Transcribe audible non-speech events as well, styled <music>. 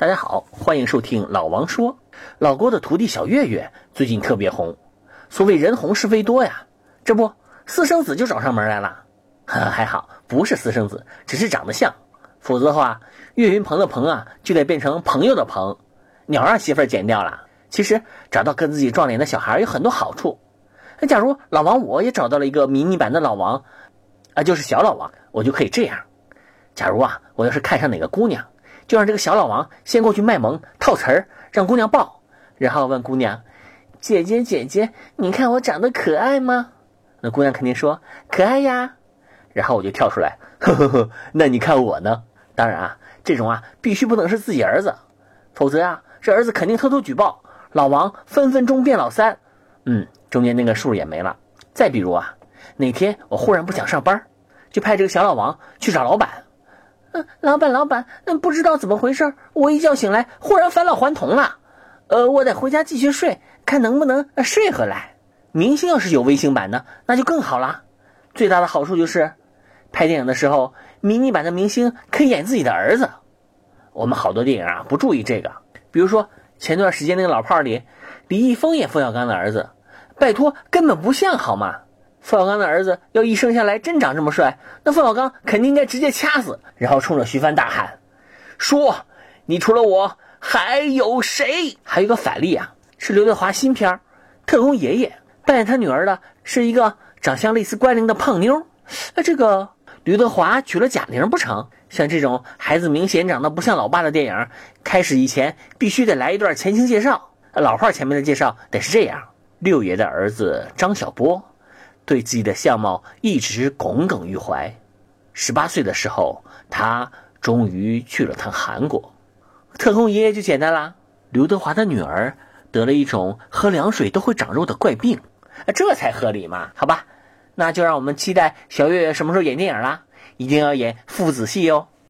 大家好，欢迎收听老王说。老郭的徒弟小岳岳最近特别红，所谓人红是非多呀。这不，私生子就找上门来了。呵 <laughs> 还好不是私生子，只是长得像。否则的话，岳云鹏的鹏啊，就得变成朋友的朋。鸟让媳妇儿剪掉了。其实找到跟自己撞脸的小孩有很多好处。那假如老王我也找到了一个迷你版的老王，啊，就是小老王，我就可以这样。假如啊，我要是看上哪个姑娘。就让这个小老王先过去卖萌套词儿，让姑娘抱，然后问姑娘：“姐姐姐姐，你看我长得可爱吗？”那姑娘肯定说：“可爱呀。”然后我就跳出来：“呵呵呵，那你看我呢？”当然啊，这种啊必须不能是自己儿子，否则啊这儿子肯定偷偷举报，老王分分钟变老三。嗯，中间那个数也没了。再比如啊，哪天我忽然不想上班，就派这个小老王去找老板。嗯，老板，老板，嗯，不知道怎么回事，我一觉醒来，忽然返老还童了。呃，我得回家继续睡，看能不能睡回来。明星要是有微型版的，那就更好了。最大的好处就是，拍电影的时候，迷你版的明星可以演自己的儿子。我们好多电影啊，不注意这个，比如说前段时间那个老炮儿里，李易峰演冯小刚的儿子，拜托，根本不像好吗？冯小刚的儿子要一生下来真长这么帅，那冯小刚肯定应该直接掐死，然后冲着徐帆大喊：“说，你除了我还有谁？”还有个反例啊，是刘德华新片《特工爷爷》，扮演他女儿的是一个长相类似关凌的胖妞。那这个刘德华娶了贾玲不成？像这种孩子明显长得不像老爸的电影，开始以前必须得来一段前情介绍。老话前面的介绍得是这样：六爷的儿子张小波。对自己的相貌一直耿耿于怀。十八岁的时候，他终于去了趟韩国。特工爷爷就简单啦。刘德华的女儿得了一种喝凉水都会长肉的怪病，这才合理嘛？好吧，那就让我们期待小岳岳什么时候演电影啦，一定要演父子戏哟。